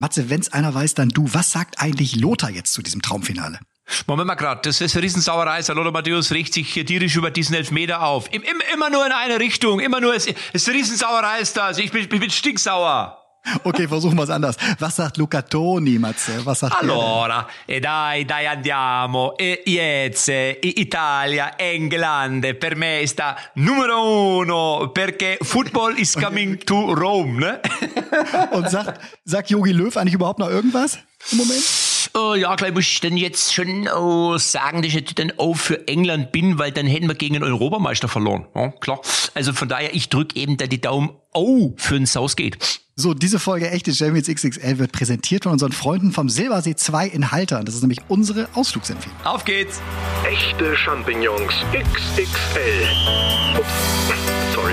Matze, wenn's einer weiß, dann du. Was sagt eigentlich Lothar jetzt zu diesem Traumfinale? Moment mal grad, das ist eine Riesensauerei. Lothar Matthäus regt sich hier tierisch über diesen Elfmeter auf. Im, im, immer nur in eine Richtung, immer nur, es ist eine Riesensauerei ist das. Ich bin, ich bin stinksauer. Okay, versuchen wir es anders. Was sagt Luca Toni, Matze? Was sagt Allora, e dai, dai andiamo. E jetzt, Italia, England, per me sta numero uno, perché football is coming to Rome, ne? Und sagt, sagt Jogi Löw eigentlich überhaupt noch irgendwas im Moment? Oh, ja, gleich muss ich dann jetzt schon oh, sagen, dass ich dann auch für England bin, weil dann hätten wir gegen den Europameister verloren. Ja, klar. Also von daher, ich drücke eben da die Daumen oh für den Southgate. So, diese Folge Echte Champions XXL wird präsentiert von unseren Freunden vom Silbersee 2 in Haltern. Das ist nämlich unsere Ausflugsempfehlung. Auf geht's! Echte Champignons XXL. Ups, sorry.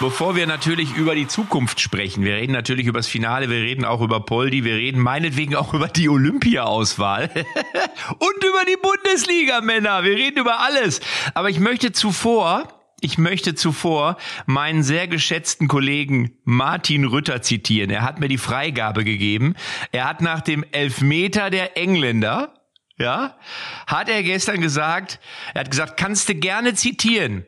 Bevor wir natürlich über die Zukunft sprechen, wir reden natürlich über das Finale, wir reden auch über Poldi, wir reden meinetwegen auch über die Olympia-Auswahl und über die Bundesliga, Männer. Wir reden über alles. Aber ich möchte zuvor, ich möchte zuvor meinen sehr geschätzten Kollegen Martin Rütter zitieren. Er hat mir die Freigabe gegeben. Er hat nach dem Elfmeter der Engländer, ja, hat er gestern gesagt, er hat gesagt, kannst du gerne zitieren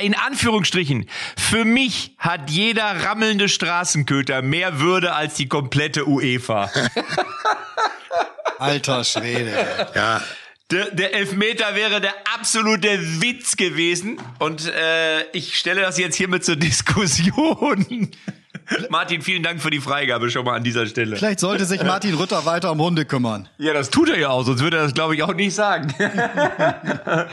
in Anführungsstrichen, für mich hat jeder rammelnde Straßenköter mehr Würde als die komplette UEFA. Alter Schwede. Ja. Der, der Elfmeter wäre der absolute Witz gewesen. Und äh, ich stelle das jetzt hiermit zur Diskussion. Martin, vielen Dank für die Freigabe schon mal an dieser Stelle. Vielleicht sollte sich Martin Rütter weiter um Hunde kümmern. Ja, das tut er ja auch, sonst würde er das, glaube ich, auch nicht sagen.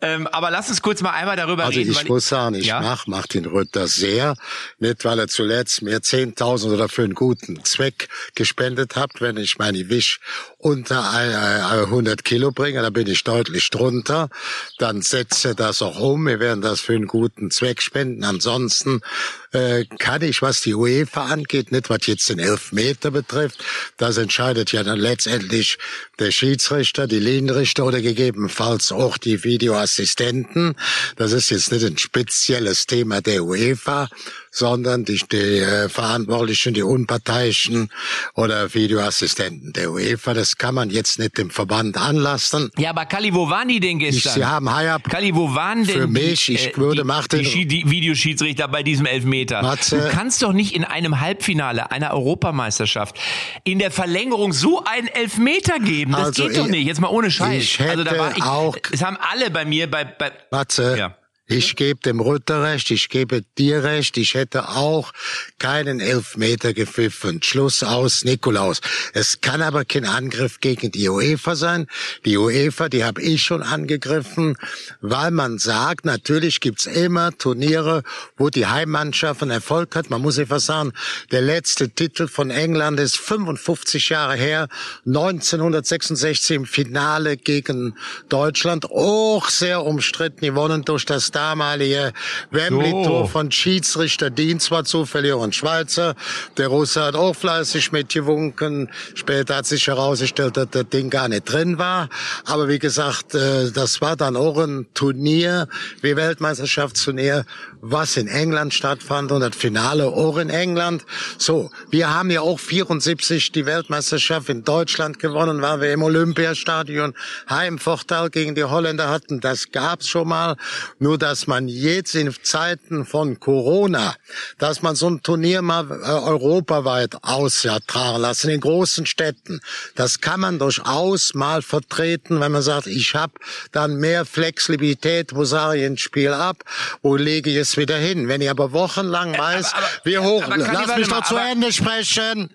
Ähm, aber lass uns kurz mal einmal darüber also reden. Also ich muss sagen, ich ja? mag Martin Rütter sehr. Nicht, weil er zuletzt mir 10.000 oder für einen guten Zweck gespendet hat. Wenn ich meine Wisch unter 100 Kilo bringe, dann bin ich deutlich drunter. Dann setze das auch um. Wir werden das für einen guten Zweck spenden. Ansonsten äh, kann ich, was die UEFA angeht, nicht was jetzt den Elfmeter betrifft. Das entscheidet ja dann letztendlich der Schiedsrichter, die Linienrichter oder gegebenenfalls auch die Videoassistenten. Das ist jetzt nicht ein spezielles Thema der UEFA, sondern die, die äh, Verantwortlichen, die Unparteiischen oder Videoassistenten der UEFA. Das kann man jetzt nicht dem Verband anlassen. Ja, aber Kali, wo waren die denn gestern? Ich, Sie haben Hayab. Kali, wo waren denn Für mich, die, ich würde die, Martin, die, die Videoschiedsrichter bei diesem Elfmeter? Matze, du kannst doch nicht in einem Halbfinale einer Europameisterschaft in der Verlängerung so einen Elfmeter geben. Das also geht doch ich, nicht. Jetzt mal ohne Scheiß. Ich hätte also da war ich, auch. Es haben alle bei mir bei, bei Matze. Ja. Ich gebe dem Rütter recht, ich gebe dir recht, ich hätte auch keinen Elfmeter gepfiffen. Schluss aus, Nikolaus. Es kann aber kein Angriff gegen die UEFA sein. Die UEFA, die habe ich schon angegriffen, weil man sagt, natürlich gibt's immer Turniere, wo die Heimmannschaft einen Erfolg hat. Man muss einfach sagen, der letzte Titel von England ist 55 Jahre her, 1966 im Finale gegen Deutschland, auch sehr umstritten, gewonnen durch das damalige Wembley-Tor So. von Schiedsrichter Dienst war zufällig ein Schweizer. Der Russe hat auch fleißig mitgewunken. Später hat sich herausgestellt, dass das Ding gar nicht drin war. Aber wie gesagt, äh, das war dann auch ein Turnier, wie Weltmeisterschaftsturnier, was in England stattfand und das Finale auch in England. So, wir haben ja auch 74 die Weltmeisterschaft in Deutschland gewonnen, weil wir im Olympiastadion Heimvorteil gegen die Holländer hatten. Das gab's schon mal. Nur dass man jetzt in Zeiten von Corona, dass man so ein Turnier mal äh, europaweit ausjagen lassen, in großen Städten, das kann man durchaus mal vertreten, wenn man sagt, ich habe dann mehr Flexibilität, wo sage ich ein Spiel ab, wo lege ich es wieder hin. Wenn ich aber wochenlang weiß, aber- wie hoch, aber lass mich doch zu aber- Ende sprechen.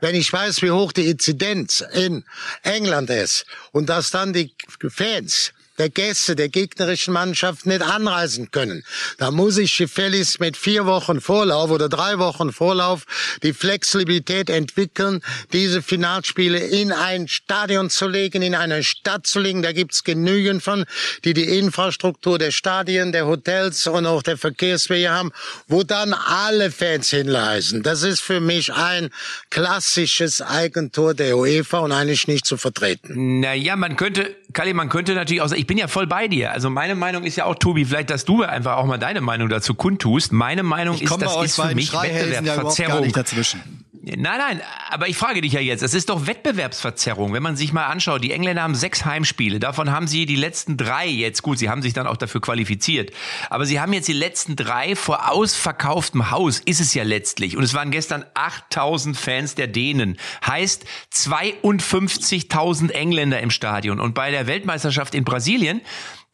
Wenn ich weiß, wie hoch die Inzidenz in England ist und dass dann die Fans der Gäste, der gegnerischen Mannschaft nicht anreisen können. Da muss ich gefälligst mit vier Wochen Vorlauf oder drei Wochen Vorlauf die Flexibilität entwickeln, diese Finalspiele in ein Stadion zu legen, in eine Stadt zu legen. Da gibt's genügend von, die die Infrastruktur der Stadien, der Hotels und auch der Verkehrswege haben, wo dann alle Fans hinreisen. Das ist für mich ein klassisches Eigentor der UEFA und eigentlich nicht zu vertreten. Naja, man könnte, Kali, man könnte natürlich auch sagen, ich bin ja voll bei dir. Also meine Meinung ist ja auch, Tobi, vielleicht, dass du einfach auch mal deine Meinung dazu kundtust. Meine Meinung ist, das ist für mich Wettbewerbsverzerrung. Ja dazwischen. Nein, nein, aber ich frage dich ja jetzt, es ist doch Wettbewerbsverzerrung, wenn man sich mal anschaut, die Engländer haben sechs Heimspiele, davon haben sie die letzten drei jetzt, gut, sie haben sich dann auch dafür qualifiziert, aber sie haben jetzt die letzten drei vor ausverkauftem Haus, ist es ja letztlich, und es waren gestern 8000 Fans der Dänen, heißt 52.000 Engländer im Stadion und bei der Weltmeisterschaft in Brasilien,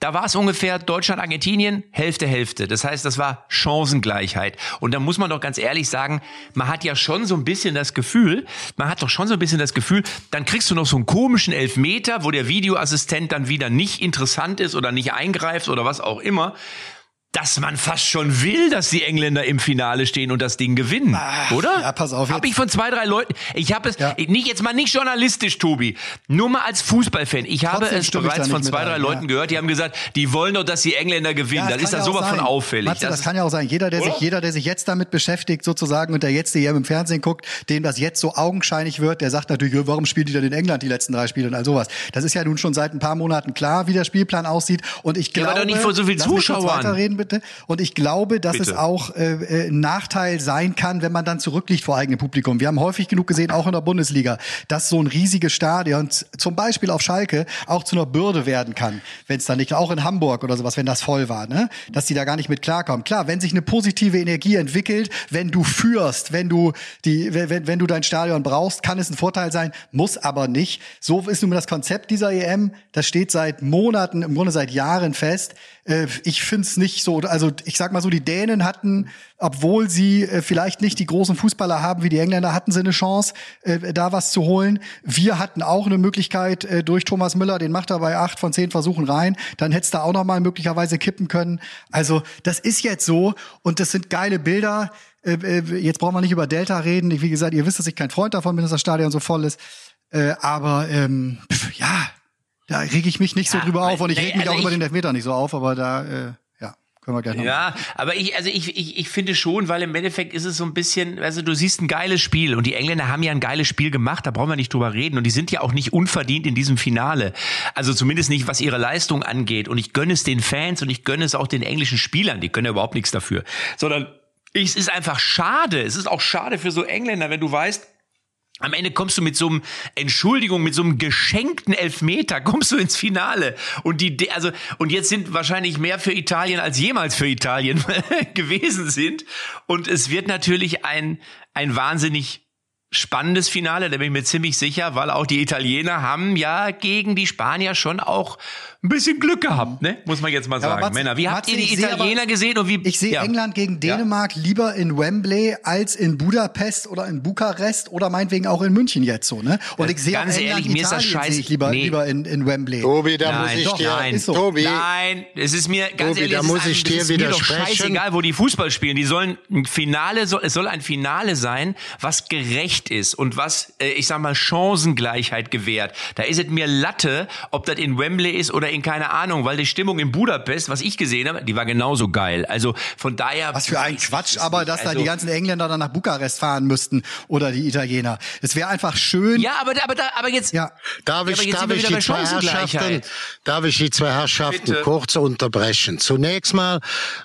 da war es ungefähr Deutschland, Argentinien, Hälfte, Hälfte. Das heißt, das war Chancengleichheit. Und da muss man doch ganz ehrlich sagen, man hat ja schon so ein bisschen das Gefühl, man hat doch schon so ein bisschen das Gefühl, dann kriegst du noch so einen komischen Elfmeter, wo der Videoassistent dann wieder nicht interessant ist oder nicht eingreift oder was auch immer dass man fast schon will, dass die Engländer im Finale stehen und das Ding gewinnen, Ach, oder? Ja, pass auf. Habe ich von zwei, drei Leuten. Ich habe es ja. nicht jetzt mal nicht journalistisch, Tobi, nur mal als Fußballfan. Ich habe Trotzdem es bereits von zwei, drei ein, Leuten ja. gehört, die haben gesagt, die wollen doch, dass die Engländer gewinnen. Ja, das, ist da sowas von auffällig. Matze, das, das kann ja auch sein. Jeder, der oder? sich, jeder, der sich jetzt damit beschäftigt, sozusagen und der jetzt EM im Fernsehen guckt, dem das jetzt so augenscheinlich wird, der sagt natürlich, warum spielen die denn in England die letzten drei Spiele und all sowas. Das ist ja nun schon seit ein paar Monaten klar, wie der Spielplan aussieht. Und ich glaube, ja, aber doch nicht vor so viel Zuschauern. Bitte. Und ich glaube, dass Bitte. es auch äh, äh, ein Nachteil sein kann, wenn man dann zurückliegt vor eigenem Publikum. Wir haben häufig genug gesehen, auch in der Bundesliga, dass so ein riesiges Stadion, zum Beispiel auf Schalke, auch zu einer Bürde werden kann, wenn es dann nicht, auch in Hamburg oder sowas, wenn das voll war, ne? dass die da gar nicht mit klarkommen. Klar, wenn sich eine positive Energie entwickelt, wenn du führst, wenn du die, wenn, wenn du dein Stadion brauchst, kann es ein Vorteil sein, muss aber nicht. So ist nun das Konzept dieser EM. Das steht seit Monaten, im Grunde seit Jahren fest. Äh, ich finde es nicht so, also ich sag mal so, die Dänen hatten, obwohl sie äh, vielleicht nicht die großen Fußballer haben wie die Engländer, hatten sie eine Chance, äh, da was zu holen. Wir hatten auch eine Möglichkeit äh, durch Thomas Müller, den macht er bei acht von zehn Versuchen rein. Dann hättest du auch noch mal möglicherweise kippen können. Also das ist jetzt so und das sind geile Bilder. Äh, äh, jetzt brauchen wir nicht über Delta reden. Wie gesagt, ihr wisst, dass ich kein Freund davon bin, dass das Stadion so voll ist. Äh, aber ähm, ja, da rege ich mich nicht ja, so drüber auf und ich reg mich also auch über den Elfmeter nicht so auf, aber da, äh, können wir noch. Ja, aber ich, also ich, ich, ich finde schon, weil im Endeffekt ist es so ein bisschen, also du siehst ein geiles Spiel und die Engländer haben ja ein geiles Spiel gemacht, da brauchen wir nicht drüber reden und die sind ja auch nicht unverdient in diesem Finale. Also zumindest nicht, was ihre Leistung angeht und ich gönne es den Fans und ich gönne es auch den englischen Spielern, die können ja überhaupt nichts dafür, sondern es ist einfach schade, es ist auch schade für so Engländer, wenn du weißt, am Ende kommst du mit so einem, Entschuldigung, mit so einem geschenkten Elfmeter, kommst du ins Finale. Und die, also, und jetzt sind wahrscheinlich mehr für Italien als jemals für Italien gewesen sind. Und es wird natürlich ein, ein wahnsinnig spannendes Finale, da bin ich mir ziemlich sicher, weil auch die Italiener haben ja gegen die Spanier schon auch ein bisschen Glück gehabt, ne? Muss man jetzt mal sagen. Mats, Männer, wie habt ihr die Italiener aber, gesehen und wie? Ich sehe ja. England gegen Dänemark ja. lieber in Wembley als in Budapest oder in Bukarest oder meinetwegen auch in München jetzt so, ne? Und ich sehe ganz England, ehrlich, mir ist das scheiße. Ich lieber, nee. lieber in, in Wembley. Tobi, da nein, muss ich doch, dir, nein, so. Tobi, nein, es ist mir ganz Tobi, ehrlich, da muss ich dir ist widersprechen. Mir doch scheißegal, wo die Fußball spielen. Die sollen ein Finale, soll, es soll ein Finale sein, was gerecht ist und was, äh, ich sag mal, Chancengleichheit gewährt. Da ist es mir Latte, ob das in Wembley ist oder in keine Ahnung, weil die Stimmung in Budapest, was ich gesehen habe, die war genauso geil. Also von daher. Was für ein Quatsch, aber dass also, da die ganzen Engländer dann nach Bukarest fahren müssten oder die Italiener. Es wäre einfach schön. Ja, aber, aber, aber jetzt. Ja. Darf ich, ja, darf ich die zwei Herrschaften, darf ich die zwei Herrschaften Bitte. kurz unterbrechen? Zunächst mal,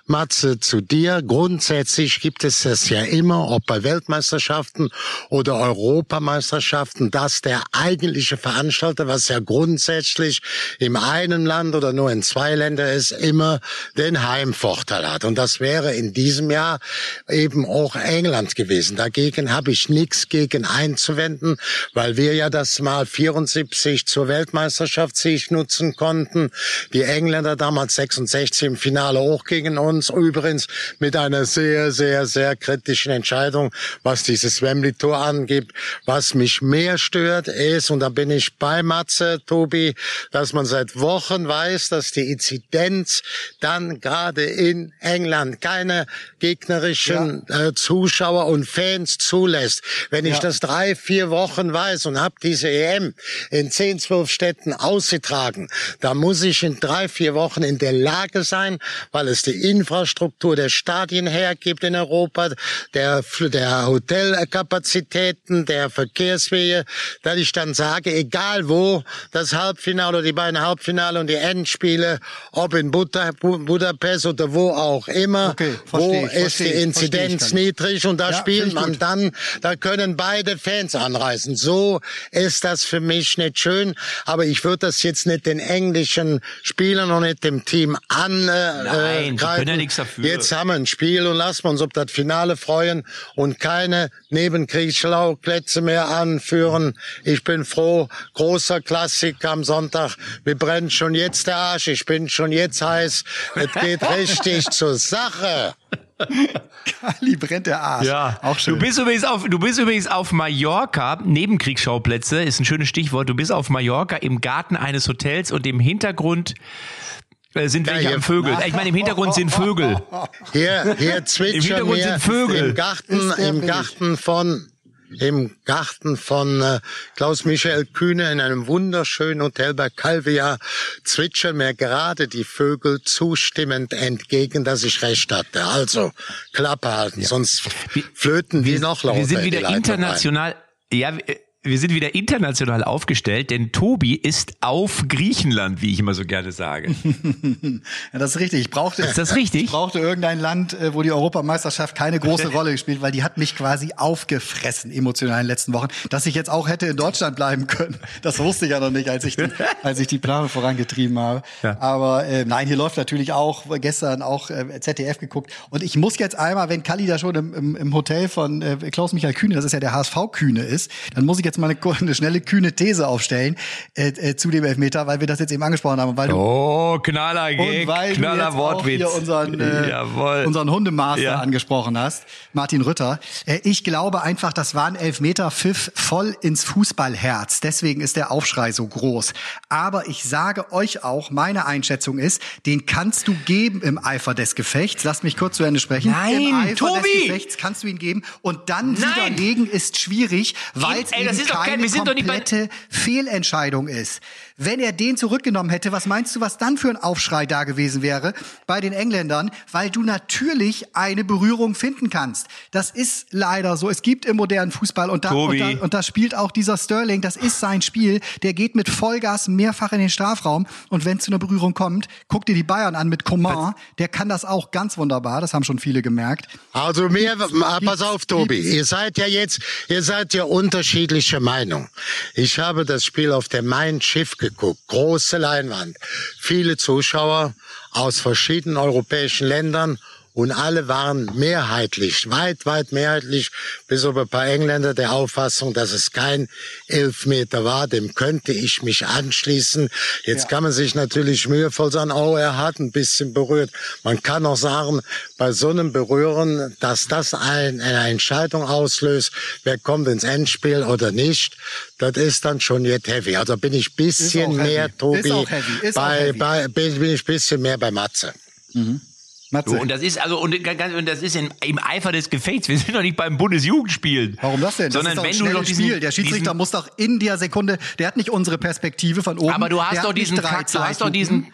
Matze, zu dir. Grundsätzlich gibt es das ja immer, ob bei Weltmeisterschaften oder Europameisterschaften, dass der eigentliche Veranstalter, was ja grundsätzlich im einen Land oder nur in zwei Ländern ist, immer den Heimvorteil hat. Und das wäre in diesem Jahr eben auch England gewesen. Dagegen habe ich nichts gegen einzuwenden, weil wir ja das Mal 74 zur Weltmeisterschaft sich nutzen konnten. Die Engländer damals 66 im Finale auch gegen uns. Übrigens mit einer sehr, sehr, sehr kritischen Entscheidung, was dieses Wembley-Tor verstanden gibt. Was mich mehr stört ist, und da bin ich bei Matze, Tobi, dass man seit Wochen weiß, dass die Inzidenz dann gerade in England keine gegnerischen ja. äh, Zuschauer und Fans zulässt. Wenn ich das drei, vier Wochen weiß und habe diese EM in zehn, zwölf Städten ausgetragen, da muss ich in drei, vier Wochen in der Lage sein, weil es die Infrastruktur der Stadien hergibt in Europa, der, der Hotelkapazitäten, der Verkehrswege, dass ich dann sage, egal wo, das Halbfinale oder die beiden Halbfinale und die Endspiele, ob in Budapest oder wo auch immer, okay, wo ist die Inzidenz niedrig und da ja, spielt man dann, da können beide Fans anreisen. So ist das für mich nicht schön, aber ich würde das jetzt nicht den englischen Spielern und nicht dem Team an. Äh, Nein, äh, können ja nichts dafür. Jetzt haben wir ein Spiel und lassen wir uns auf das Finale freuen und keine Nebenkriegsschauplätze mehr anführen. Ich bin froh, großer Klassik am Sonntag. Mir brennt schon jetzt der Arsch. Ich bin schon jetzt heiß. Es geht richtig zur Sache. Kali brennt der Arsch. Ja, auch schön. Du bist übrigens auf, du bist übrigens auf Mallorca, Nebenkriegsschauplätze, ist ein schönes Stichwort. Du bist auf Mallorca im Garten eines Hotels und im Hintergrund äh, sind welche ja, am Vögel. Ich meine, im Hintergrund sind Vögel. Hier, hier zwitschern Im Hintergrund sind Vögel. Im Garten, im Garten von im Garten von äh, Klaus-Michael Kühne in einem wunderschönen Hotel bei Calvia zwitschern mir gerade die Vögel zustimmend entgegen, dass ich recht hatte. Also Klappe halten, ja. sonst flöten die noch lauter. Wir sind wieder international. Ja, äh, wir sind wieder international aufgestellt, denn Tobi ist auf Griechenland, wie ich immer so gerne sage. ja, das ist richtig. Ich brauchte, ist das richtig? Ich brauchte irgendein Land, äh, wo die Europameisterschaft keine große Rolle gespielt, weil die hat mich quasi aufgefressen emotional in den letzten Wochen. Dass ich jetzt auch hätte in Deutschland bleiben können, das wusste ich ja noch nicht, als ich die, als ich die Planung vorangetrieben habe. Ja. Aber äh, nein, hier läuft natürlich auch gestern auch äh, ZDF geguckt. Und ich muss jetzt einmal, wenn Kali da schon im, im, im Hotel von äh, Klaus-Michael Kühne, das ist ja der HSV Kühne ist, dann muss ich jetzt jetzt mal eine, eine schnelle, kühne These aufstellen äh, äh, zu dem Elfmeter, weil wir das jetzt eben angesprochen haben. Weil du, oh, knaller Gag, knaller Wortwitz. Auch hier unseren, äh, unseren Hundemaster ja. angesprochen hast, Martin Rütter. Äh, ich glaube einfach, das war ein Elfmeter Pfiff voll ins Fußballherz. Deswegen ist der Aufschrei so groß. Aber ich sage euch auch, meine Einschätzung ist, den kannst du geben im Eifer des Gefechts. Lasst mich kurz zu Ende sprechen. Nein, Im Eifer Tobi! des Gefechts kannst du ihn geben und dann Nein. widerlegen ist schwierig, weil es ist keine kein, komplette Fehlentscheidung ist. Wenn er den zurückgenommen hätte, was meinst du, was dann für ein Aufschrei da gewesen wäre bei den Engländern? Weil du natürlich eine Berührung finden kannst. Das ist leider so. Es gibt im modernen Fußball und da, und da, und da spielt auch dieser Sterling. Das ist sein Spiel. Der geht mit Vollgas mehrfach in den Strafraum. Und wenn es zu einer Berührung kommt, guck dir die Bayern an mit Coman. Der kann das auch ganz wunderbar. Das haben schon viele gemerkt. Also mehr, pass auf, Tobi. Ihr seid ja jetzt, ihr seid ja unterschiedlicher Meinung. Ich habe das Spiel auf der Main Schiff geguckt. Große Leinwand. Viele Zuschauer aus verschiedenen europäischen Ländern und alle waren mehrheitlich, weit, weit mehrheitlich, bis auf ein paar Engländer der Auffassung, dass es kein Elfmeter war. Dem könnte ich mich anschließen. Jetzt ja. kann man sich natürlich mühevoll sagen, oh, er hat ein bisschen berührt. Man kann auch sagen, bei so einem Berühren, dass das ein, eine Entscheidung auslöst, wer kommt ins Endspiel oder nicht, das ist dann schon jetzt heavy. Also bin ich bisschen mehr, Tobi, bei, bei, bin, bin ich bisschen mehr bei Matze. Mhm. So, und das ist also und, und das ist in, im Eifer des Gefechts. Wir sind doch nicht beim Bundesjugendspiel. Warum das denn? Das Sondern wenn du doch diesen, Spiel. Der Schiedsrichter muss doch in der Sekunde, der hat nicht unsere Perspektive von oben. Aber du hast doch diesen, Kack, du hast doch diesen.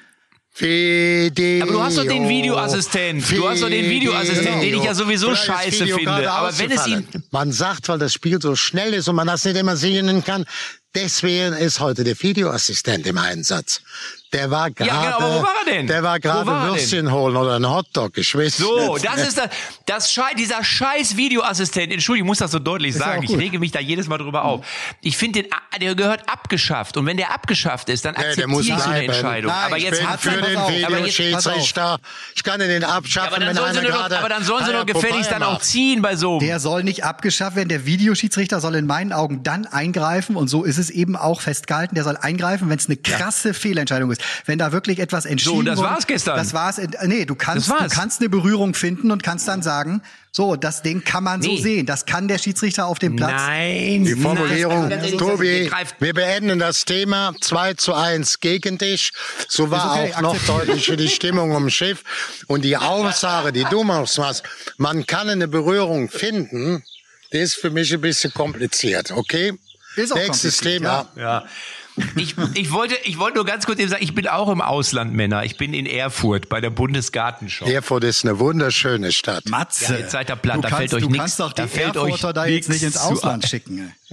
Video. Aber du hast doch den Videoassistent. Du hast doch den Videoassistent, den ich ja sowieso scheiße finde. Aber wenn es ihn. Man sagt, weil das Spiel so schnell ist und man das nicht immer sehen kann, deswegen ist heute der Videoassistent im Einsatz. Der war gerade. Ja, genau, aber wo war er denn? Der war gerade Würstchen holen oder ein Hotdog, ich weiß So, das ist das, das Schei dieser scheiß Videoassistent. Entschuldigung, ich muss das so deutlich ist sagen. Ich rege mich da jedes Mal drüber auf. Ich finde den, der gehört abgeschafft. Und wenn der abgeschafft ist, dann akzeptiere ja, ich so eine Entscheidung. Nein, aber jetzt ich bin hat für den Videoschiedsrichter. Ich kann den abschaffen, ja, aber dann wenn einer doch, Aber dann sollen sie doch gefälligst dann auch ziehen bei so. Der soll nicht abgeschafft werden. Der Videoschiedsrichter soll in meinen Augen dann eingreifen. Und so ist es eben auch festgehalten. Der soll eingreifen, wenn es eine krasse Fehlentscheidung ist. Wenn da wirklich etwas entschieden So, das wurde- war's gestern. Das war's. äh, Nee, du kannst, du kannst eine Berührung finden und kannst dann sagen, so, das Ding kann man so Nee. sehen. Das kann der Schiedsrichter auf dem Platz. Nein. Die Formulierung, nein, Tobi, wir beenden das Thema 2 zu 1 gegen dich. So war okay, auch noch deutlicher die Stimmung im Schiff. Und die Aussage, die du machst, was, man kann eine Berührung finden, die ist für mich ein bisschen kompliziert, okay? Ist auch Nächstes kompliziert, Thema. Ja. Ich, ich, wollte, ich wollte nur ganz kurz eben sagen, ich bin auch im Ausland, Männer. Ich bin in Erfurt bei der Bundesgartenschau. Erfurt ist eine wunderschöne Stadt. Matze. Ja, jetzt seid ihr platt, du da kannst, fällt euch du nix- kannst doch die da fällt euch Erfurter da jetzt nicht ins Ausland schicken.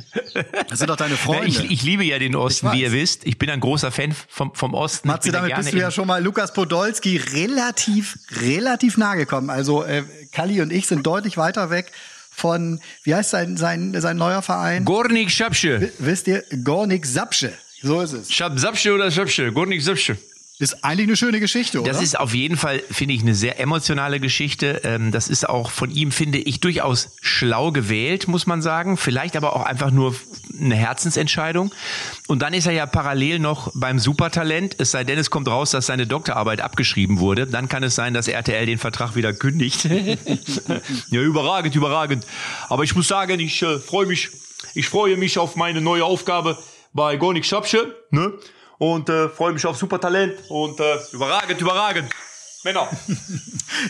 Das sind doch deine Freunde. ich, ich liebe ja den Osten, wie ihr wisst. Ich bin ein großer Fan vom, vom Osten. Matze, ich bin da damit gerne bist du ja schon mal Lukas Podolski relativ, relativ nah gekommen. Also äh, Kalli und ich sind deutlich weiter weg von, wie heißt sein, sein, sein neuer Verein? Gornik Schapsche. Wisst ihr? Gornik Sapsche. So ist es. Schap, Sapsche oder Schapsche? Gornik Sapsche. Ist eigentlich eine schöne Geschichte, oder? Das ist auf jeden Fall, finde ich, eine sehr emotionale Geschichte. Ähm, Das ist auch von ihm, finde ich, durchaus schlau gewählt, muss man sagen. Vielleicht aber auch einfach nur eine Herzensentscheidung. Und dann ist er ja parallel noch beim Supertalent. Es sei denn, es kommt raus, dass seine Doktorarbeit abgeschrieben wurde. Dann kann es sein, dass RTL den Vertrag wieder kündigt. ja, überragend, überragend. Aber ich muss sagen, ich äh, freue mich, ich freue mich auf meine neue Aufgabe bei Gornik Schapsche. Ne? Und äh, freue mich auf Supertalent und äh, überragend, überragend. Männer.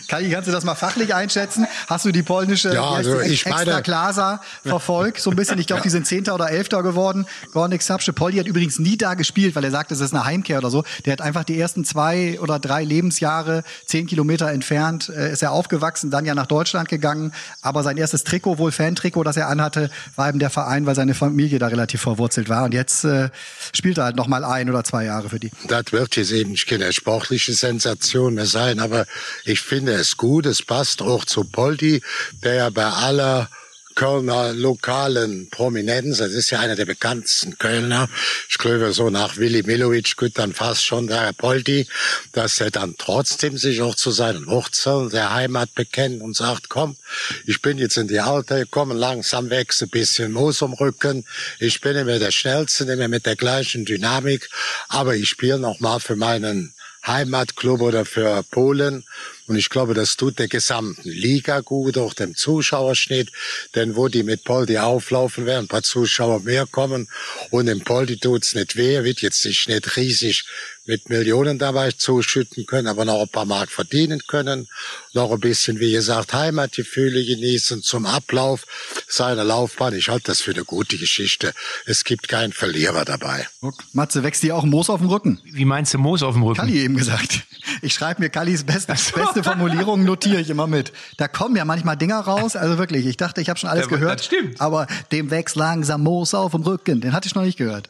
Kalli, kannst du das mal fachlich einschätzen? Hast du die polnische Ja, also ich meine- Extra Klasa verfolgt? So ein bisschen. Ich glaube, die sind Zehnter oder Elfter geworden. Gornik Sapsche. Poldi hat übrigens nie da gespielt, weil er sagt, es ist eine Heimkehr oder so. Der hat einfach die ersten zwei oder drei Lebensjahre, zehn Kilometer entfernt, äh, ist er aufgewachsen, dann ja nach Deutschland gegangen. Aber sein erstes Trikot, wohl Fan-Trikot, das er anhatte, war eben der Verein, weil seine Familie da relativ verwurzelt war. Und jetzt äh, spielt er halt noch mal ein oder zwei Jahre für die. Das wird jetzt eben keine sportliche Sensation mehr sein, aber ich finde es gut, es passt auch zu Poldi, der ja bei aller Kölner lokalen Prominenz, das ist ja einer der bekanntesten Kölner, ich glaube so nach Willi Milovic gut dann fast schon der Herr Poldi, dass er dann trotzdem sich auch zu seinen Wurzeln der Heimat bekennt und sagt, komm, ich bin jetzt in die Alter gekommen, langsam wächst ein bisschen Moos am Rücken, ich bin mehr der Schnellste, mehr mit der gleichen Dynamik, aber ich spiele noch mal für meinen Heimatclub oder für Polen. Und ich glaube, das tut der gesamten Liga gut, auch dem Zuschauerschnitt. Denn wo die mit Poldi auflaufen, werden ein paar Zuschauer mehr kommen. Und dem Poldi tut's nicht weh, wird jetzt nicht riesig mit Millionen dabei zuschütten können, aber noch ein paar Mark verdienen können. Noch ein bisschen, wie gesagt, Heimatgefühle genießen zum Ablauf seiner Laufbahn. Ich halte das für eine gute Geschichte. Es gibt keinen Verlierer dabei. Guck, Matze, wächst dir auch Moos auf dem Rücken? Wie meinst du Moos auf dem Rücken? Kalli eben gesagt. Ich schreibe mir Kallis beste, beste Formulierung, notiere ich immer mit. Da kommen ja manchmal Dinger raus. Also wirklich, ich dachte, ich habe schon alles Ja, gehört. das stimmt. Aber dem wächst langsam Moos auf dem Rücken. Den hatte ich noch nicht gehört.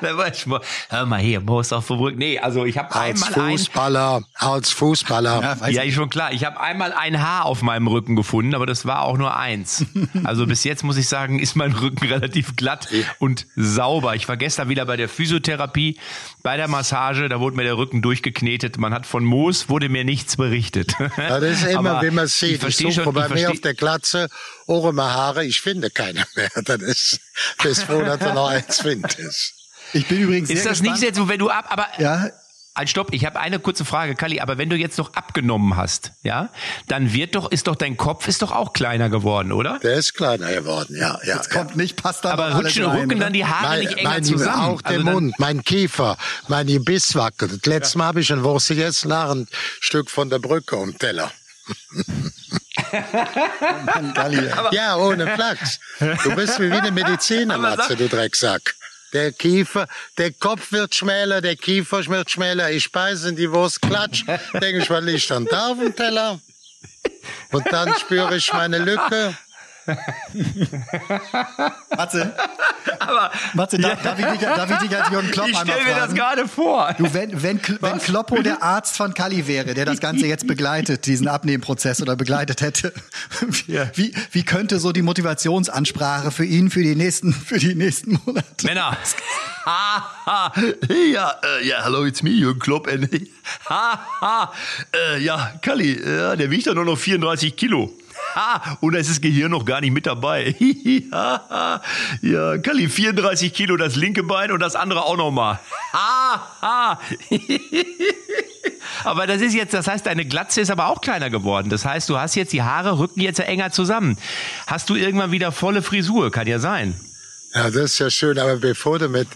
Da war ich mal, hör mal hier, Moos auf dem Rücken. Nee, also ich habe Als einmal ein, Fußballer, als Fußballer. Ja, ja, ich. ist schon klar. Ich habe einmal ein Haar auf meinem Rücken gefunden, aber das war auch nur eins. Also bis jetzt muss ich sagen, ist mein Rücken relativ glatt und sauber. Ich war gestern wieder bei der Physiotherapie, bei der Massage, da wurde mir der Rücken durchgeknetet. Man hat von Moos wurde mir nichts berichtet. Ja, das ist immer, Aber wie man Ich sieht. Ich, verstehe suche schon, bei ich mir auf der Glatze auch immer Haare. Ich finde keine mehr. Das ist bis du noch eins findest. Ich bin übrigens sehr ist das gespannt. nicht jetzt so, wenn du ab, aber Ja, Halt, stopp, ich habe eine kurze Frage, Kalli, aber wenn du jetzt noch abgenommen hast, ja, dann wird doch, ist doch dein Kopf ist doch auch kleiner geworden, oder? Der ist kleiner geworden, ja. ja, jetzt kommt nicht, passt Aber alles rutschen, rein, rücken oder? dann die Haare Mein, nicht enger mein, zusammen? auch der Also dann- Mund, mein Kiefer, mein Gebiss wackelt. Letztes Mal habe ich ein Wurst gegessen, nach ein Stück von der Brücke um Teller. Mann, Kalli, ey. Ja, ohne Flachs. Du bist wie eine Mediziner, Aber sag- Matze, du Drecksack. Der Kiefer, der Kopf wird schmäler, der Kiefer wird schmäler. Ich speise in die Wurst, klatsch. Denke ich, was liegt dann da auf dem Teller? Und dann spüre ich meine Lücke. Matze, Matze darf, darf, ich dich, darf ich dich als Jürgen Klopp ich einmal stelle mir das fragen? gerade vor. Du, wenn, wenn, wenn Kloppo der Arzt von Kalli wäre, der das Ganze jetzt begleitet, diesen Abnehmprozess oder begleitet hätte, wie, wie könnte so die Motivationsansprache für ihn für die nächsten, für die nächsten Monate? Männer. Ha, ha. ja, äh, ja, hallo, it's me, Jürgen Klopp. Ha, ha. Äh, ja, Kalli, ja, der wiegt ja nur noch 34 Kilo. Und da ist das Gehirn noch gar nicht mit dabei. Ja, Kalli, 34 Kilo das linke Bein und das andere auch noch mal. Ha, aber das ist jetzt, das heißt, deine Glatze ist aber auch kleiner geworden. Das heißt, du hast jetzt die Haare rücken jetzt enger zusammen. Hast du irgendwann wieder volle Frisur? Kann ja sein. Ja, das ist ja schön, aber bevor du mit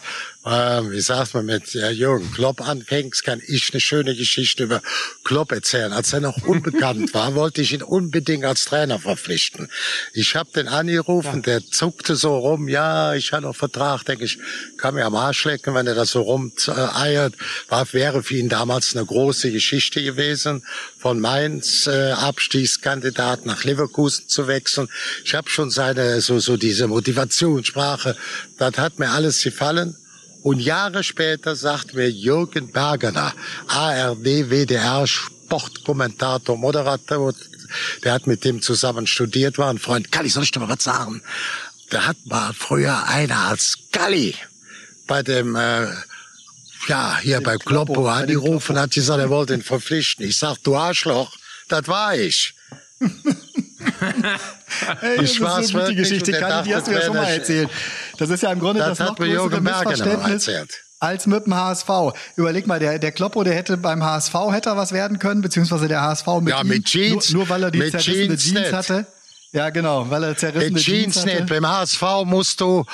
ähm, wie sagt man, mit ja, Jürgen Klopp anfängst, kann ich eine schöne Geschichte über Klopp erzählen. Als er noch unbekannt war, wollte ich ihn unbedingt als Trainer verpflichten. Ich habe den angerufen, ja. der zuckte so rum, ja, ich habe noch Vertrag, denke ich, kann mir am Arsch lecken, wenn er das so rumeiert. War, wäre für ihn damals eine große Geschichte gewesen, von Mainz äh, Abstiegskandidat nach Leverkusen zu wechseln. Ich habe schon seine, so, so diese Motivationssprache, das hat mir alles gefallen. Und Jahre später sagt mir Jürgen Bergener, ARD, WDR, Sportkommentator, Moderator, der hat mit dem zusammen studiert, war ein Freund. Galli, soll ich dir mal was sagen? Da hat mal früher einer als Galli bei dem, äh, ja, hier bei Kloppo angerufen, hat gesagt, er wollte ihn verpflichten. Ich sag, du Arschloch, das war ich. hey, das ist so die Geschichte, Kalli, die hast du ja schon mal erzählt. Das ist ja im Grunde das, das noch größere Missverständnis als mit dem HSV. Überleg mal, der, der Kloppo, der hätte beim HSV hätte was werden können, beziehungsweise der HSV mit, ja, mit Jeans, nur, nur weil er die zerrissene Jeans, Jeans hatte. Ja, genau, weil er zerrissene mit Jeans, Jeans hatte. Nicht. Beim HSV musst du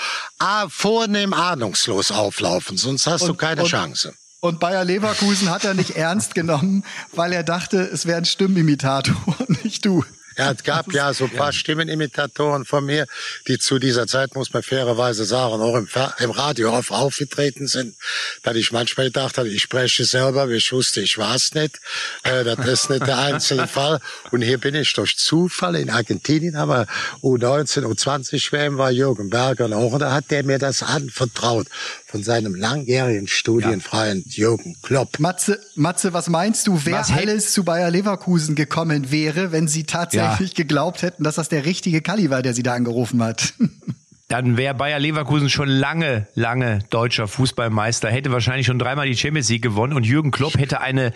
vornehm ahnungslos auflaufen, sonst hast und, du keine und, Chance. Und Bayer Leverkusen hat er nicht ernst genommen, weil er dachte, es wäre ein Stimmimitator, nicht du. Ja, es gab ja so ein paar Stimmenimitatoren von mir, die zu dieser Zeit, muss man fairerweise sagen, auch im, im Radio auf aufgetreten sind, dass ich manchmal gedacht habe, ich spreche selber, wie ich wusste, ich war es nicht. Äh, das ist nicht der einzelne Fall. Und hier bin ich durch Zufall in Argentinien, aber U19, U20 WM war Jürgen Berger auch, und da hat der mir das anvertraut von seinem langjährigen Studienfreund ja. Jürgen Klopp. Matze, Matze, was meinst du, wer was alles zu Bayer Leverkusen gekommen wäre, wenn sie tatsächlich ja. geglaubt hätten, dass das der richtige Kalli war, der sie da angerufen hat? dann wäre Bayer Leverkusen schon lange, lange deutscher Fußballmeister, hätte wahrscheinlich schon dreimal die Champions League gewonnen und Jürgen Klopp hätte eine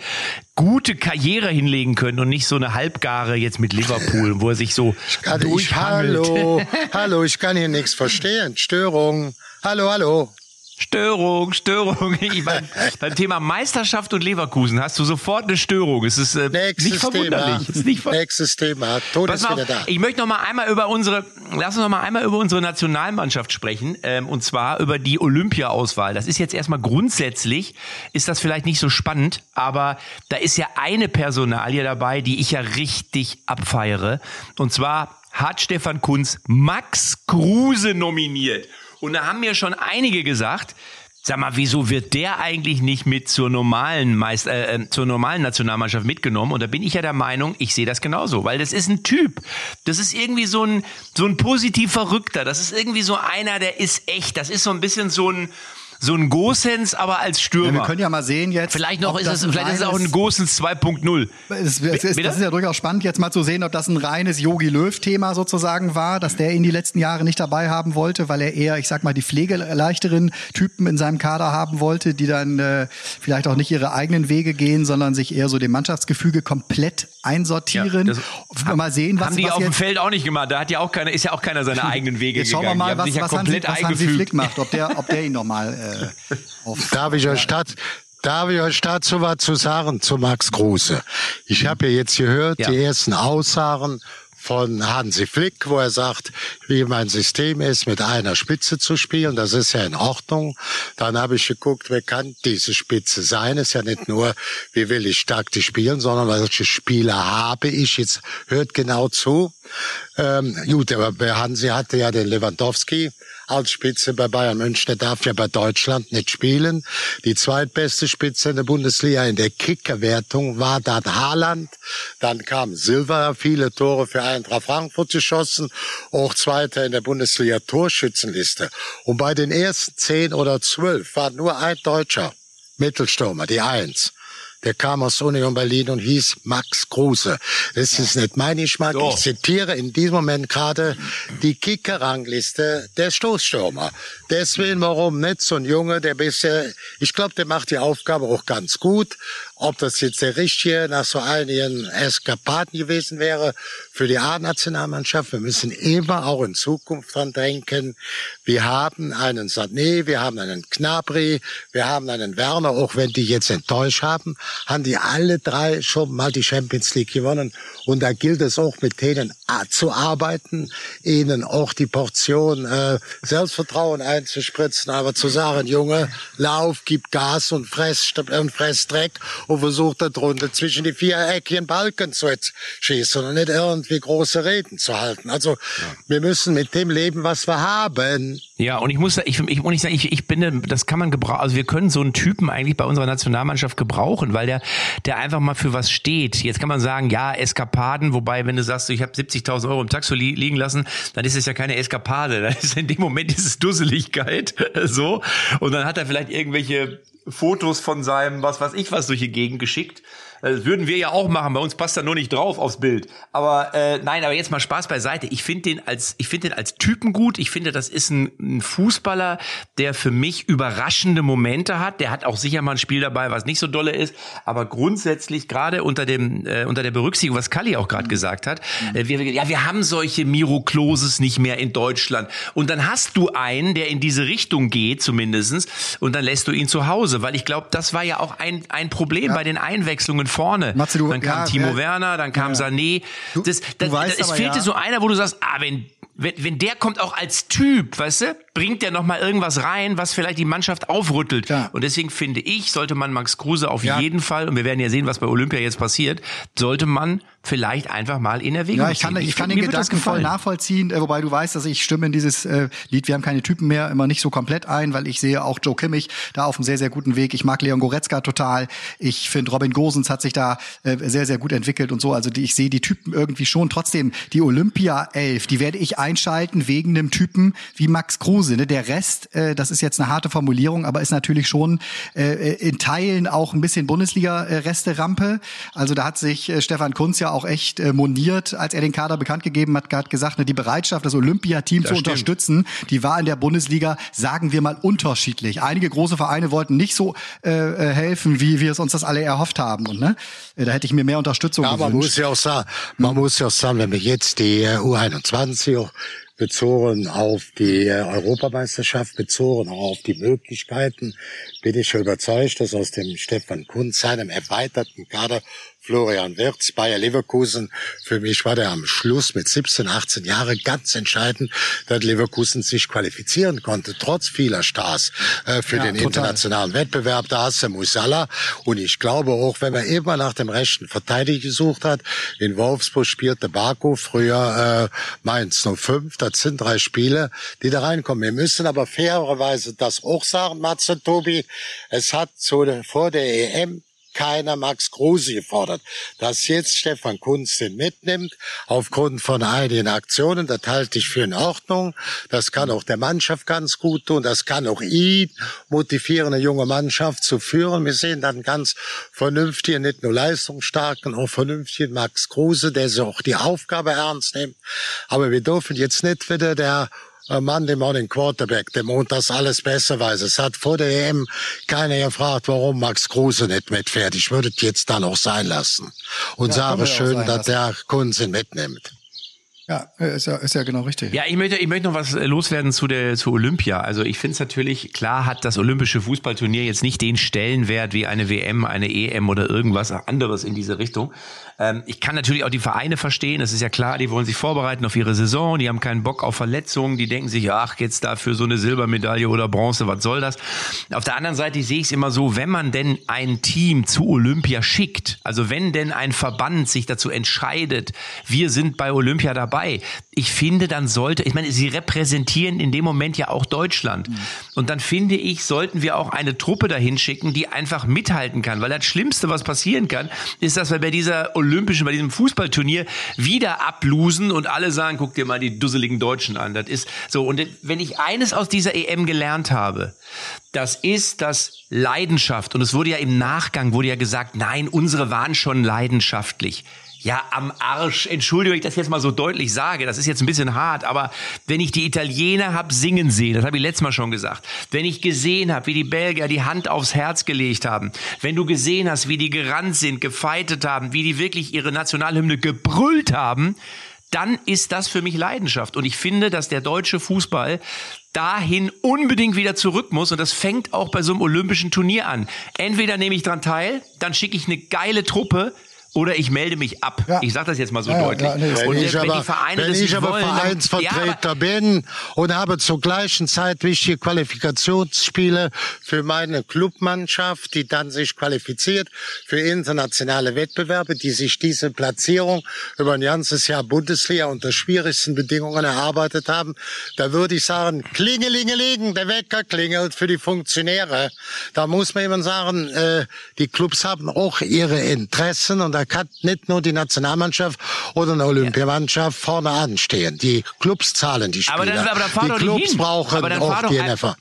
gute Karriere hinlegen können und nicht so eine halbgare jetzt mit Liverpool, wo er sich so ich kann, durchhangelt. Ich, hallo, hallo, ich kann hier nichts verstehen. Störung. Hallo, hallo. Störung, Störung. beim, beim Thema Meisterschaft und Leverkusen hast du sofort eine Störung. Es ist äh, nicht verwunderlich. Thema. Ist ver Nächstes Thema. Tod ist wieder da. Ich möchte noch mal einmal über unsere, lass uns noch mal einmal über unsere Nationalmannschaft sprechen. Ähm, und zwar über die Olympia-Auswahl. Das ist jetzt erstmal grundsätzlich, ist das vielleicht nicht so spannend, aber da ist ja eine Personalie dabei, die ich ja richtig abfeiere. Und zwar hat Stefan Kunz Max Kruse nominiert. Und da haben mir schon einige gesagt, Sag mal, wieso wird der eigentlich nicht mit zur normalen Meister, äh, äh, zur normalen Nationalmannschaft mitgenommen? Und da bin ich ja der Meinung, ich sehe das genauso, weil das ist ein Typ. Das ist irgendwie so ein so ein positiv Verrückter. Das ist irgendwie so einer, der ist echt. Das ist so ein bisschen so ein so ein Gosens, aber als Stürmer. Ja, wir können ja mal sehen jetzt. Vielleicht noch ist es, vielleicht ist es auch ein Gosens 2.0. Das, das, das, ist ja durchaus spannend, jetzt mal zu sehen, ob das ein reines Yogi Löw-Thema sozusagen war, dass der ihn die letzten Jahre nicht dabei haben wollte, weil er eher, ich sag mal, die pflegeleichteren Typen in seinem Kader haben wollte, die dann äh, vielleicht auch nicht ihre eigenen Wege gehen, sondern sich eher so dem Mannschaftsgefüge komplett einsortieren. Ja, mal sehen, was haben die was auf dem Feld auch nicht gemacht. Da hat ja auch keiner, ist ja auch keiner seine eigenen Wege jetzt gegangen. Schauen wir mal, was, was, Hansi, was Hansi Flick macht, ob der, ob der ihn nochmal äh, auf. Darf ich euch statt, Darf ich euch dazu was zu sagen zu Max Kruse? Ich habe ja jetzt gehört, ja. die ersten Aussagen von Hansi Flick, wo er sagt, wie mein System ist, mit einer Spitze zu spielen. Das ist ja in Ordnung. Dann habe ich geguckt, wer kann diese Spitze sein? Ist ja nicht nur, wie will ich taktisch spielen, sondern welche Spieler habe ich? Jetzt hört genau zu. Ähm, gut, aber Hansi hatte ja den Lewandowski als Spitze bei Bayern München. Der darf ja bei Deutschland nicht spielen. Die zweitbeste Spitze in der Bundesliga in der Kickerwertung war dort Haaland. Dann kam Silva, viele Tore für Eintracht Frankfurt geschossen. Auch Zweiter in der Bundesliga Torschützenliste. Und bei den ersten zehn oder zwölf war nur ein Deutscher. Mittelstürmer, die Eins. Der kam aus Union Berlin und hieß Max Kruse. Das ist nicht mein Geschmack. Ich zitiere in diesem Moment gerade die Kicker-Rangliste der Stoßstürmer. Deswegen, warum nicht so ein Junge, der bisher, ich glaube, der macht die Aufgabe auch ganz gut. Ob das jetzt der richtige nach so einigen Eskapaden gewesen wäre für die A-Nationalmannschaft. Wir müssen immer auch in Zukunft dran denken. Wir haben einen Sané, wir haben einen Knabri, wir haben einen Werner, auch wenn die jetzt enttäuscht haben, haben die alle drei schon mal die Champions League gewonnen. Und da gilt es auch mit denen zu arbeiten, ihnen auch die Portion äh, Selbstvertrauen einzuspritzen, aber zu sagen, Junge, lauf, gib Gas und fress, und fress Dreck und versucht da drunter zwischen die viereckigen Balken zu schießen und nicht irgendwie große Reden zu halten. Also ja. wir müssen mit dem leben, was wir haben. Ja, und ich muss, ich, ich, muss sagen, ich, ich bin, das kann man gebrauchen, also wir können so einen Typen eigentlich bei unserer Nationalmannschaft gebrauchen, weil der, der einfach mal für was steht. Jetzt kann man sagen, ja, Eskapaden, wobei, wenn du sagst, ich habe 70.000 Euro im Taxo li liegen lassen, dann ist es ja keine Eskapade, dann ist in dem Moment ist es Dusseligkeit, so. Und dann hat er vielleicht irgendwelche Fotos von seinem, was weiß ich was, durch die Gegend geschickt. Das würden wir ja auch machen. Bei uns passt er nur nicht drauf aufs Bild. Aber äh, nein, aber jetzt mal Spaß beiseite. Ich finde den als ich finde den als Typen gut. Ich finde, das ist ein, ein Fußballer, der für mich überraschende Momente hat. Der hat auch sicher mal ein Spiel dabei, was nicht so dolle ist. Aber grundsätzlich gerade unter dem äh, unter der Berücksichtigung, was Kalli auch gerade gesagt hat, äh, wir, ja, wir haben solche Miro Kloses nicht mehr in Deutschland. Und dann hast du einen, der in diese Richtung geht, zumindestens, und dann lässt du ihn zu Hause, weil ich glaube, das war ja auch ein ein Problem ja. bei den Einwechslungen vorne. Matze, du, dann kam ja, Timo ja, Werner, dann kam Sané. Das, das, das, es fehlte so einer, wo du sagst, ah, wenn wenn, wenn der kommt auch als Typ, weißt du, bringt der noch mal irgendwas rein, was vielleicht die Mannschaft aufrüttelt. Ja. Und deswegen finde ich, sollte man Max Kruse auf ja. jeden Fall, und wir werden ja sehen, was bei Olympia jetzt passiert, sollte man vielleicht einfach mal in Erwägung Ja, ich kann, ich, ich kann den Gedanken voll nachvollziehen, äh, wobei du weißt, dass ich stimme in dieses äh, Lied, wir haben keine Typen mehr, immer nicht so komplett ein, weil ich sehe auch Joe Kimmich da auf einem sehr, sehr guten Weg. Ich mag Leon Goretzka total. Ich finde, Robin Gosens hat sich da äh, sehr, sehr gut entwickelt und so. Also die, ich sehe die Typen irgendwie schon. Trotzdem, die Olympia-Elf, die werde ich einschalten wegen einem Typen wie Max Kruse. Ne? Der Rest, äh, das ist jetzt eine harte Formulierung, aber ist natürlich schon äh, in Teilen auch ein bisschen Bundesliga-Reste-Rampe. Also da hat sich äh, Stefan Kunz ja auch echt äh, moniert, als er den Kader bekannt gegeben hat, hat gesagt, ne, die Bereitschaft, das Olympiateam zu stimmt. unterstützen, die war in der Bundesliga, sagen wir mal, unterschiedlich. Einige große Vereine wollten nicht so äh, äh helfen, wie wir es uns das alle erhofft haben. Und ne, da hätte ich mir mehr Unterstützung ja, gewünscht. Man muss ja auch sagen, man muss ja auch sagen, wenn wir jetzt die äh, U21 bezogen auf die äh, Europameisterschaft, bezogen auch auf die Möglichkeiten, bin ich schon überzeugt, dass aus dem Stefan Kunz, seinem erweiterten Kader, Florian Wirtz, Bayer Leverkusen. Für mich war der am Schluss mit 17, 18 Jahren ganz entscheidend, dass Leverkusen sich qualifizieren konnte, trotz vieler Stars äh, für ja, den total. internationalen Wettbewerb. Da hast du Musala. Und ich glaube auch, wenn man immer nach dem rechten Verteidiger gesucht hat, in Wolfsburg spielte Baku, früher äh, Mainz 05. Das sind drei Spiele, die da reinkommen. Wir müssen aber fairerweise das auch sagen, Matze, Tobi. Es hat zu, vor der EM keiner Max Kruse gefordert. Dass jetzt Stefan Kunz den mitnimmt, aufgrund von einigen Aktionen, das halte ich für in Ordnung. Das kann auch der Mannschaft ganz gut tun. Das kann auch ihn motivieren, eine junge Mannschaft zu führen. Wir sehen dann ganz vernünftigen, nicht nur leistungsstarken, auch vernünftigen Max Kruse, der sich auch die Aufgabe ernst nimmt. Aber wir dürfen jetzt nicht wieder der Mann, dem Morning Quarterback, dem und das alles besser weiß. Es hat vor der EM keiner gefragt, warum Max Kruse nicht mitfährt. Ich würde es jetzt dann auch sein lassen. Und ja, sage schön, dass der Kunze mitnimmt. Ja, ist ja, ist ja genau richtig. Ja, ich möchte, ich möchte noch was äh, loswerden zu der zu Olympia. Also ich finde es natürlich, klar hat das olympische Fußballturnier jetzt nicht den Stellenwert wie eine WM, eine EM oder irgendwas anderes in diese Richtung. Ähm, ich kann natürlich auch die Vereine verstehen, das ist ja klar, die wollen sich vorbereiten auf ihre Saison, die haben keinen Bock auf Verletzungen, die denken sich, ach, jetzt dafür so eine Silbermedaille oder Bronze, was soll das? Auf der anderen Seite sehe ich es immer so, wenn man denn ein Team zu Olympia schickt, also wenn denn ein Verband sich dazu entscheidet, wir sind bei Olympia dabei, ich finde, dann sollte, ich meine, sie repräsentieren in dem Moment ja auch Deutschland. Mhm. Und dann finde ich, sollten wir auch eine Truppe dahin schicken, die einfach mithalten kann, weil das Schlimmste, was passieren kann, ist, dass wir bei dieser Olympischen, bei diesem Fußballturnier wieder ablusen und alle sagen, guck dir mal die dusseligen Deutschen an. Das ist so. Und wenn ich eines aus dieser EM gelernt habe, das ist das Leidenschaft. Und es wurde ja im Nachgang, wurde ja gesagt, nein, unsere waren schon leidenschaftlich. Ja, am Arsch. Entschuldigung, wenn ich das jetzt mal so deutlich sage. Das ist jetzt ein bisschen hart, aber wenn ich die Italiener hab singen sehen, das habe ich letztes Mal schon gesagt, wenn ich gesehen habe, wie die Belgier die Hand aufs Herz gelegt haben, wenn du gesehen hast, wie die gerannt sind, gefeitet haben, wie die wirklich ihre Nationalhymne gebrüllt haben, dann ist das für mich Leidenschaft. Und ich finde, dass der deutsche Fußball dahin unbedingt wieder zurück muss. Und das fängt auch bei so einem olympischen Turnier an. Entweder nehme ich dran teil, dann schicke ich eine geile Truppe, oder ich melde mich ab. Ja. Ich sage das jetzt mal so ja, deutlich. Ja, nee. Wenn ich aber, wenn ich aber wollen, Vereinsvertreter dann, bin und habe zur gleichen Zeit wichtige Qualifikationsspiele für meine Clubmannschaft, die dann sich qualifiziert für internationale Wettbewerbe, die sich diese Platzierung über ein ganzes Jahr Bundesliga unter schwierigsten Bedingungen erarbeitet haben, da würde ich sagen, klingelingeling, der Wecker klingelt für die Funktionäre. Da muss man eben sagen, äh, die Clubs haben auch ihre Interessen und da kann nicht nur die Nationalmannschaft oder eine Olympiamannschaft vorne anstehen. Die Clubs zahlen die Spieler. Aber dann, aber dann fahr die doch Clubs brauchen aber dann auch die NFA.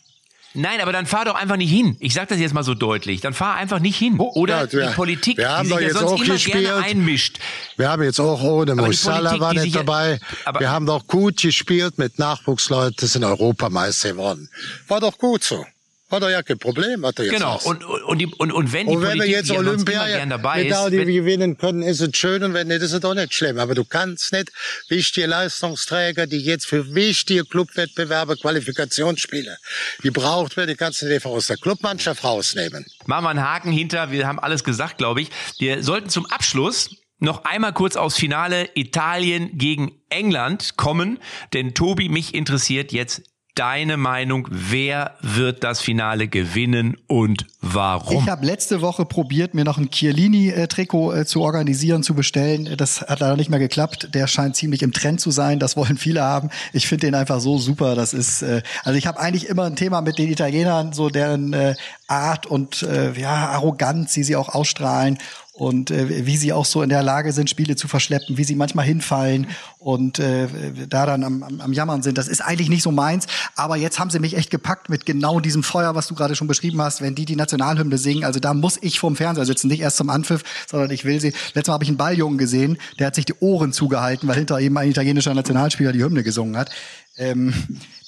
Nein, aber dann fahr doch einfach nicht hin. Ich sag das jetzt mal so deutlich. Dann fahr einfach nicht hin. Oder ja, die Politik, wir haben die sich ja jetzt sonst auch immer gespielt. gerne einmischt. Wir haben jetzt auch ohne Musala war nicht dabei. wir haben doch gut gespielt mit Nachwuchsleuten, sind Europameister geworden. War doch gut so. Hat er ja kein Problem, hat er jetzt Genau, und, und, die, und, und wenn die und wenn Politik, wir jetzt die Olympia ja dabei mit ist, die wenn, gewinnen können, ist es schön und wenn nicht, ist es auch nicht schlimm. Aber du kannst nicht wichtige Leistungsträger, die jetzt für wichtige Clubwettbewerbe Qualifikationsspiele gebraucht werden, die kannst du einfach aus der Clubmannschaft rausnehmen. Machen wir einen Haken hinter, wir haben alles gesagt, glaube ich. Wir sollten zum Abschluss noch einmal kurz aufs Finale Italien gegen England kommen, denn Tobi, mich interessiert jetzt deine Meinung, wer wird das Finale gewinnen und warum? Ich habe letzte Woche probiert, mir noch ein Chiellini-Trikot äh, zu organisieren, zu bestellen. Das hat leider nicht mehr geklappt. Der scheint ziemlich im Trend zu sein. Das wollen viele haben. Ich finde den einfach so super. Das ist, äh, also ich habe eigentlich immer ein Thema mit den Italienern, so deren äh, Art und ja Arroganz, die sie auch ausstrahlen und äh, wie sie auch so in der Lage sind, Spiele zu verschleppen, wie sie manchmal hinfallen und äh, da dann am, am, am Jammern sind. Das ist eigentlich nicht so meins, aber jetzt haben sie mich echt gepackt mit genau diesem Feuer, was du gerade schon beschrieben hast, wenn die die Nationalhymne singen. Also da muss ich vorm Fernseher sitzen, nicht erst zum Anpfiff, sondern ich will sie. Letztes Mal habe ich einen Balljungen gesehen, der hat sich die Ohren zugehalten, weil hinter ihm ein italienischer Nationalspieler die Hymne gesungen hat. Ähm,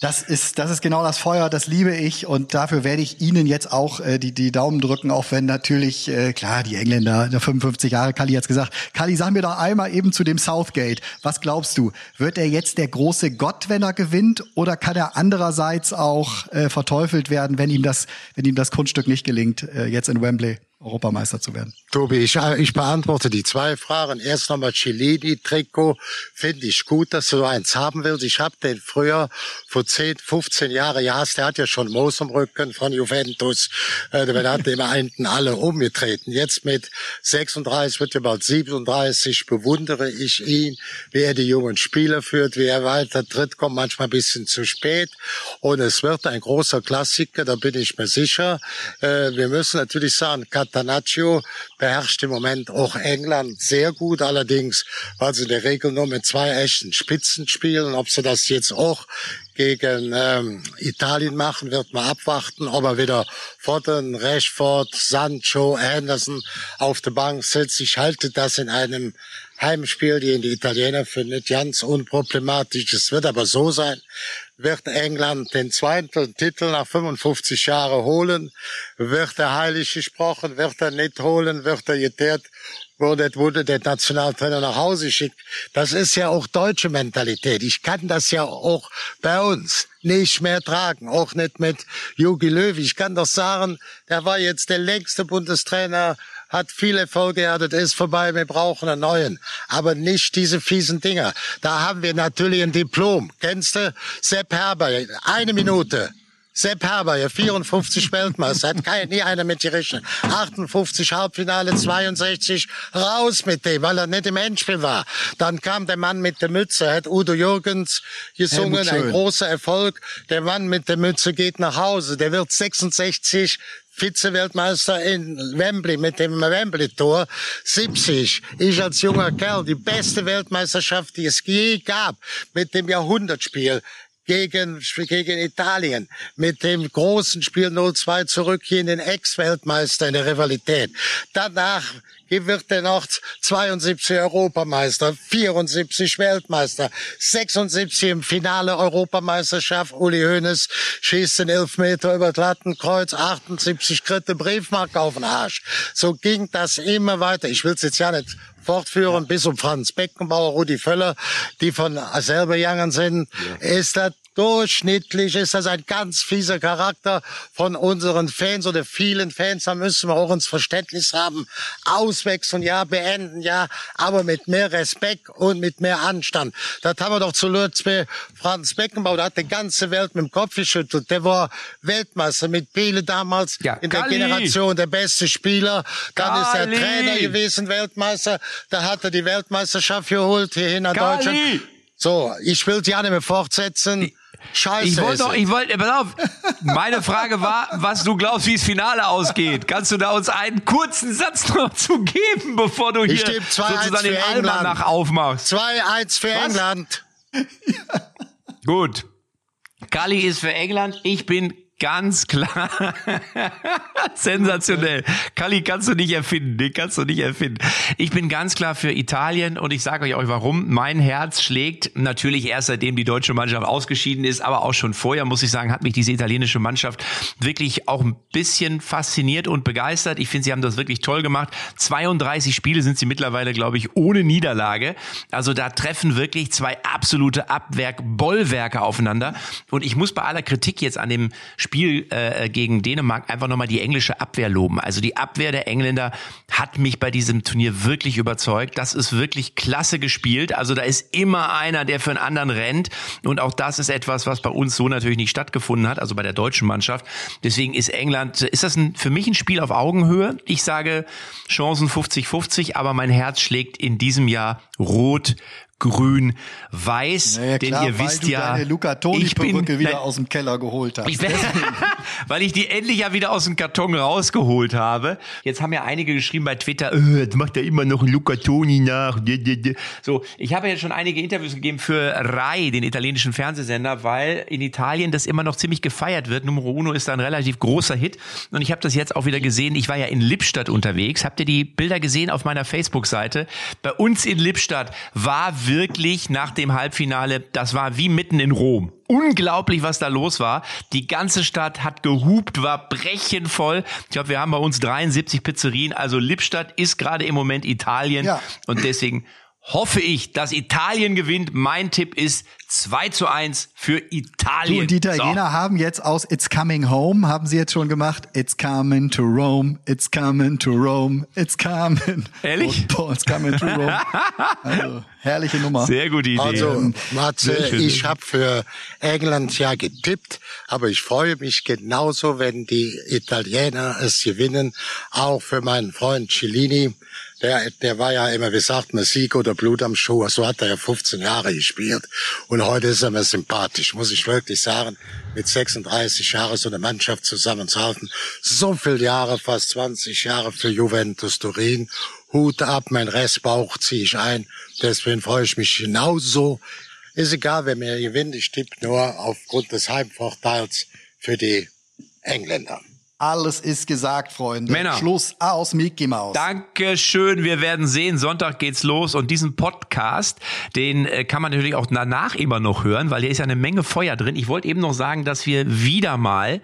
das ist, das ist genau das Feuer, das liebe ich und dafür werde ich Ihnen jetzt auch äh, die, die Daumen drücken, auch wenn natürlich, äh, klar, die Engländer, der 55 Jahre, Kali hat's gesagt. Kali, sag mir doch einmal eben zu dem Southgate. Was glaubst du? Wird er jetzt der große Gott, wenn er gewinnt, oder kann er andererseits auch äh, verteufelt werden, wenn ihm das, wenn ihm das Kunststück nicht gelingt, äh, jetzt in Wembley? Europameister zu werden. Tobi, ich, ich beantworte die zwei Fragen. Erst nochmal Cellini-Trikot. Finde ich gut, dass du eins haben willst. Ich habe den früher vor 10, 15 Jahren, ja, der hat ja schon Moos im Rücken von Juventus. Äh, der hat dem einen alle umgetreten. Jetzt mit 36, wird er bald 37, bewundere ich ihn, wie er die jungen Spieler führt, wie er weiter tritt, kommt manchmal ein bisschen zu spät. Und es wird ein großer Klassiker, da bin ich mir sicher. Äh, wir müssen natürlich sagen, Catanaccio beherrscht im Moment auch England sehr gut, allerdings, weil sie in der Regel nur mit zwei echten Spitzen spielen. Ob sie das jetzt auch gegen ähm, Italien machen, wird man abwarten, ob er wieder Foden, Rashford, Sancho, Anderson auf der Bank sitzt. Ich halte das in einem Heimspiel, die in die Italiener findet, ganz unproblematisch. Es wird aber so sein, wird England den zweiten Titel nach 55 Jahren holen, wird er heilig gesprochen, wird er nicht holen, wird er geteert, wurde, wurde der Nationaltrainer nach Hause geschickt. Das ist ja auch deutsche Mentalität. Ich kann das ja auch bei uns nicht mehr tragen, auch nicht mit Jogi Löw. Ich kann doch sagen, der war jetzt der längste Bundestrainer hat viele Erfolge gehabt, ist vorbei, wir brauchen einen neuen. Aber nicht diese fiesen Dinger. Da haben wir natürlich ein Diplom. Kennst du? Sepp Herber, eine Minute. Sepp Herber, ja 54 Weltmeister, hat kein, nie einer mit gerechnet. 58 Halbfinale, 62, raus mit dem, weil er nicht im Endspiel war. Dann kam der Mann mit der Mütze, hat Udo Jürgens gesungen, ein großer Erfolg. Der Mann mit der Mütze geht nach Hause, der wird 66 Vize-Weltmeister in Wembley mit dem Wembley-Tor. 70. Ich als junger Kerl, die beste Weltmeisterschaft, die es je gab, mit dem Jahrhundertspiel gegen, gegen Italien mit dem großen Spiel 0-2 zurück hier in den Ex-Weltmeister in der Rivalität. Danach wird er noch 72 Europameister, 74 Weltmeister, 76 im Finale Europameisterschaft. Uli Hoeneß schießt den Elfmeter über Lattenkreuz, 78 kritte Briefmarke auf den Arsch. So ging das immer weiter. Ich will es jetzt ja nicht fortführen bis um Franz Beckenbauer, Rudi Völler, die von selber Jungen sind, ja. ist das durchschnittlich ist das ein ganz fieser Charakter von unseren Fans oder vielen Fans. Da müssen wir auch uns Verständnis haben. Auswechseln, ja, beenden, ja, aber mit mehr Respekt und mit mehr Anstand. Das haben wir doch zuletzt bei Franz Beckenbauer. Der hat die ganze Welt mit dem Kopf geschüttelt. Der war Weltmeister mit Pele damals ja, in der Kali. Generation der beste Spieler. Dann Kali. ist er Trainer gewesen, Weltmeister. Da hat er die Weltmeisterschaft geholt hierhin nach Kali. Deutschland. So, ich will ja nicht mehr fortsetzen. Scheiße. Ich wollte doch, ich wollte, pass auf. Meine Frage war, was du glaubst, wie das Finale ausgeht. Kannst du da uns einen kurzen Satz noch zu geben, bevor du hier sozusagen den Almanach aufmachst? 2-1 für was? England. Gut. Kali ist für England. Ich bin Ganz klar. Sensationell. Kali kannst du nicht erfinden. Den kannst du nicht erfinden. Ich bin ganz klar für Italien und ich sage euch warum. Mein Herz schlägt natürlich erst seitdem die deutsche Mannschaft ausgeschieden ist, aber auch schon vorher, muss ich sagen, hat mich diese italienische Mannschaft wirklich auch ein bisschen fasziniert und begeistert. Ich finde, sie haben das wirklich toll gemacht. 32 Spiele sind sie mittlerweile, glaube ich, ohne Niederlage. Also da treffen wirklich zwei absolute Abwerk-Bollwerke aufeinander. Und ich muss bei aller Kritik jetzt an dem äh, gegen Dänemark einfach nochmal die englische Abwehr loben. Also die Abwehr der Engländer hat mich bei diesem Turnier wirklich überzeugt. Das ist wirklich klasse gespielt. Also da ist immer einer, der für einen anderen rennt. Und auch das ist etwas, was bei uns so natürlich nicht stattgefunden hat, also bei der deutschen Mannschaft. Deswegen ist England, ist das ein, für mich ein Spiel auf Augenhöhe. Ich sage Chancen 50-50, aber mein Herz schlägt in diesem Jahr rot grün, weiß, naja, denn ihr wisst ja, ich bin wieder aus dem Keller geholt hast. Ich weil ich die endlich ja wieder aus dem Karton rausgeholt habe. Jetzt haben ja einige geschrieben bei Twitter, äh, jetzt macht er immer noch ein Luca Toni nach. So, ich habe ja schon einige Interviews gegeben für Rai, den italienischen Fernsehsender, weil in Italien das immer noch ziemlich gefeiert wird. Numero Uno ist da ein relativ großer Hit und ich habe das jetzt auch wieder gesehen. Ich war ja in Lippstadt unterwegs. Habt ihr die Bilder gesehen auf meiner Facebook-Seite? Bei uns in Lippstadt war wirklich nach dem Halbfinale, das war wie mitten in Rom. Unglaublich, was da los war. Die ganze Stadt hat gehupt, war brechenvoll. Ich glaube, wir haben bei uns 73 Pizzerien. Also Lippstadt ist gerade im Moment Italien. Ja. Und deswegen hoffe ich, dass Italien gewinnt. Mein Tipp ist 2 zu 1 für Italien. Du, und die Italiener so. haben jetzt aus It's Coming Home, haben sie jetzt schon gemacht, It's coming to Rome, it's coming to Rome, it's coming. Ehrlich? Oh, it's coming to Rome. Also, herrliche Nummer. Sehr gute Idee. Also, Matze, ich habe für England ja getippt, aber ich freue mich genauso, wenn die Italiener es gewinnen. Auch für meinen Freund Cellini der, der war ja immer, wie sagt man, Sieg oder Blut am Schuh. So hat er ja 15 Jahre gespielt. Und heute ist er mir sympathisch, muss ich wirklich sagen. Mit 36 Jahren so eine Mannschaft zusammenzuhalten. So viele Jahre, fast 20 Jahre für Juventus Turin. Hut ab, mein Restbauch ziehe ich ein. Deswegen freue ich mich genauso. Ist egal, wer mir gewinnt. Ich tippe nur aufgrund des Heimvorteils für die Engländer. Alles ist gesagt, Freunde. Männer. Schluss aus Mickey Mouse. Dankeschön. Wir werden sehen. Sonntag geht's los. Und diesen Podcast, den äh, kann man natürlich auch danach immer noch hören, weil hier ist ja eine Menge Feuer drin. Ich wollte eben noch sagen, dass wir wieder mal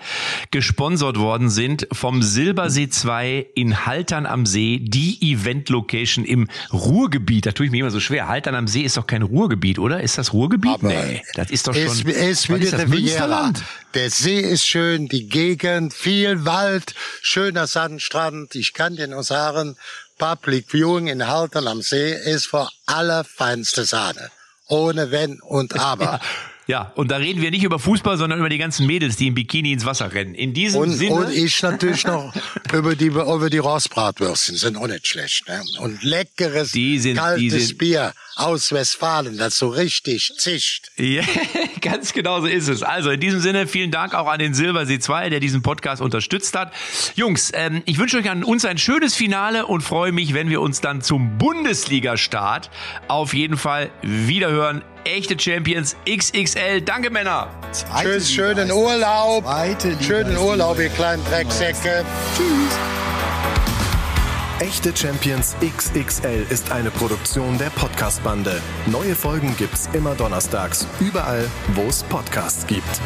gesponsert worden sind vom Silbersee 2 in Haltern am See, die Event-Location im Ruhrgebiet. Da tue ich mir immer so schwer. Haltern am See ist doch kein Ruhrgebiet, oder? Ist das Ruhrgebiet? Aber nee, das ist doch schon. Es, es ist das, Münsterland? Der See ist schön, die Gegend, viel Wald, schöner Sandstrand. Ich kann dir nur sagen, Public Viewing in Haltern am See ist vor allerfeinste Sahne. Ohne Wenn und Aber. Ja, und da reden wir nicht über Fußball, sondern über die ganzen Mädels, die im Bikini ins Wasser rennen. In diesem und, Sinne. Und ich natürlich noch über die, über die Rostbratwürstchen, sind auch nicht schlecht. Ne? Und leckeres, sind, kaltes sind, Bier aus Westfalen, das so richtig zischt. Ja, ganz genau so ist es. Also in diesem Sinne, vielen Dank auch an den Silbersee 2, der diesen Podcast unterstützt hat. Jungs, ähm, ich wünsche euch an uns ein schönes Finale und freue mich, wenn wir uns dann zum Bundesliga-Start auf jeden Fall wiederhören Echte Champions XXL. Danke, Männer. Zweite Tschüss, Liga schönen Urlaub. Schönen Urlaub, ihr kleinen Drecksäcke. Tschüss. Echte Champions XXL ist eine Produktion der Podcast-Bande. Neue Folgen gibt's immer donnerstags, überall, wo es Podcasts gibt.